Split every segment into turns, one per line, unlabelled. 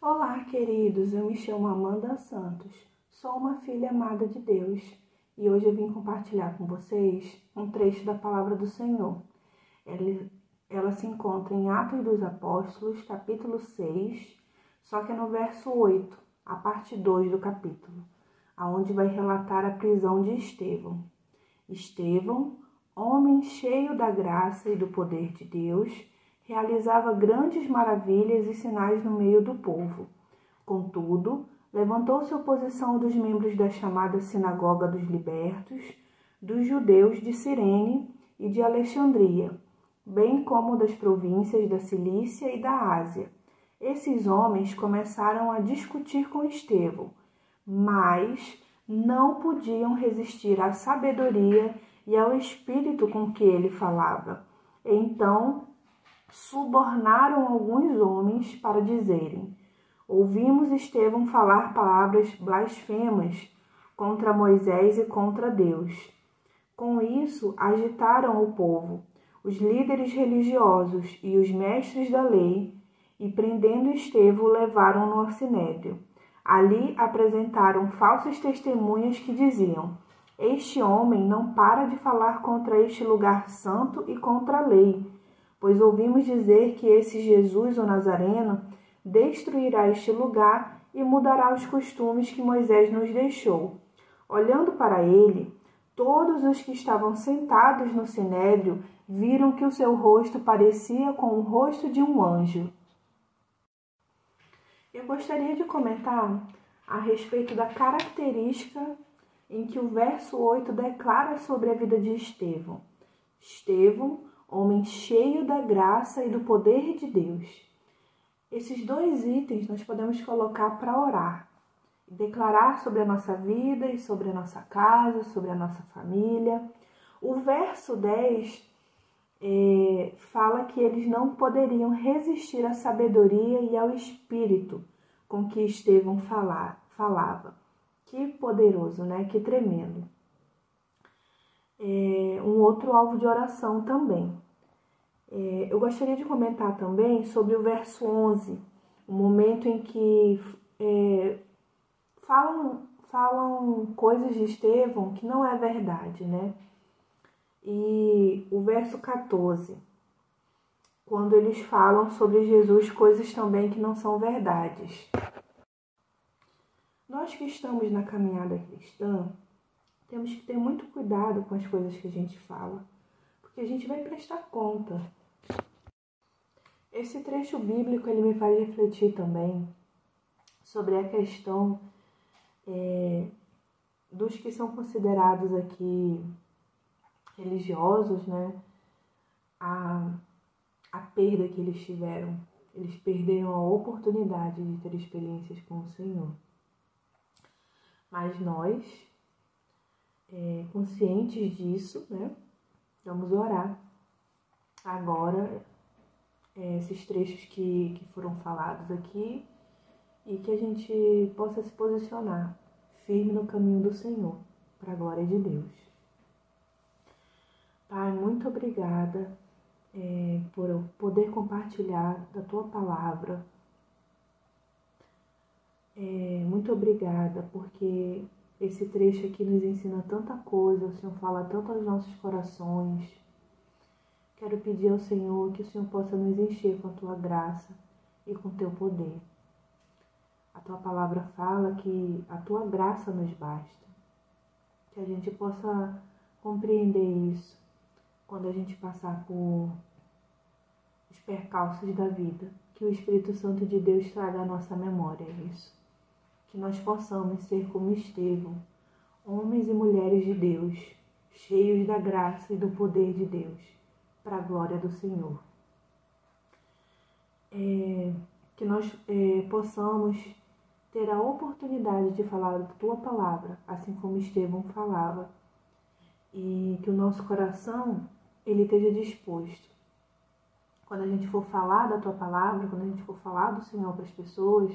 Olá, queridos. Eu me chamo Amanda Santos. Sou uma filha amada de Deus e hoje eu vim compartilhar com vocês um trecho da palavra do Senhor. Ela, ela se encontra em Atos dos Apóstolos, capítulo 6, só que é no verso 8, a parte 2 do capítulo, aonde vai relatar a prisão de Estevão. Estevão, homem cheio da graça e do poder de Deus, realizava grandes maravilhas e sinais no meio do povo. Contudo, levantou-se oposição dos membros da chamada Sinagoga dos Libertos, dos judeus de Cirene e de Alexandria, bem como das províncias da Cilícia e da Ásia. Esses homens começaram a discutir com Estevão, mas não podiam resistir à sabedoria e ao espírito com que ele falava. Então subornaram alguns homens para dizerem: Ouvimos Estevão falar palavras blasfemas contra Moisés e contra Deus. Com isso, agitaram o povo, os líderes religiosos e os mestres da lei, e prendendo Estevão, levaram-no ao sinédrio. Ali apresentaram falsas testemunhas que diziam: Este homem não para de falar contra este lugar santo e contra a lei pois ouvimos dizer que esse Jesus, o Nazareno, destruirá este lugar e mudará os costumes que Moisés nos deixou. Olhando para ele, todos os que estavam sentados no sinédrio viram que o seu rosto parecia com o rosto de um anjo. Eu gostaria de comentar a respeito da característica em que o verso 8 declara sobre a vida de Estevão. Estevão homem cheio da graça e do poder de Deus. Esses dois itens nós podemos colocar para orar, declarar sobre a nossa vida e sobre a nossa casa, sobre a nossa família. O verso 10 é, fala que eles não poderiam resistir à sabedoria e ao espírito com que Estevão falar, falava. Que poderoso, né? Que tremendo é, um outro alvo de oração também. É, eu gostaria de comentar também sobre o verso 11, o momento em que é, falam, falam coisas de Estevão que não é verdade, né? E o verso 14, quando eles falam sobre Jesus coisas também que não são verdades. Nós que estamos na caminhada cristã, temos que ter muito cuidado com as coisas que a gente fala, porque a gente vai prestar conta. Esse trecho bíblico ele me faz refletir também sobre a questão é, dos que são considerados aqui religiosos, né? A, a perda que eles tiveram. Eles perderam a oportunidade de ter experiências com o Senhor. Mas nós, é, conscientes disso, né? Vamos orar agora é, esses trechos que, que foram falados aqui e que a gente possa se posicionar firme no caminho do Senhor, para a glória de Deus. Pai, muito obrigada é, por eu poder compartilhar da tua palavra. É, muito obrigada porque esse trecho aqui nos ensina tanta coisa, o Senhor fala tanto aos nossos corações. Quero pedir ao Senhor que o Senhor possa nos encher com a tua graça e com o teu poder. A tua palavra fala que a tua graça nos basta. Que a gente possa compreender isso quando a gente passar por os percalços da vida. Que o Espírito Santo de Deus traga à nossa memória isso que nós possamos ser como Estevão, homens e mulheres de Deus, cheios da graça e do poder de Deus, para a glória do Senhor. É, que nós é, possamos ter a oportunidade de falar da tua palavra, assim como Estevão falava, e que o nosso coração ele esteja disposto. Quando a gente for falar da tua palavra, quando a gente for falar do Senhor para as pessoas,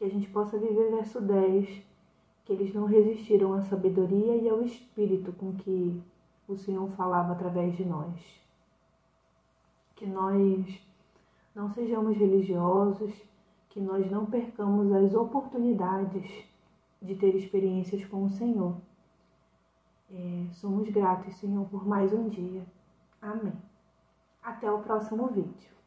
que a gente possa viver verso 10, que eles não resistiram à sabedoria e ao espírito com que o Senhor falava através de nós. Que nós não sejamos religiosos, que nós não percamos as oportunidades de ter experiências com o Senhor. É, somos gratos, Senhor, por mais um dia. Amém. Até o próximo vídeo.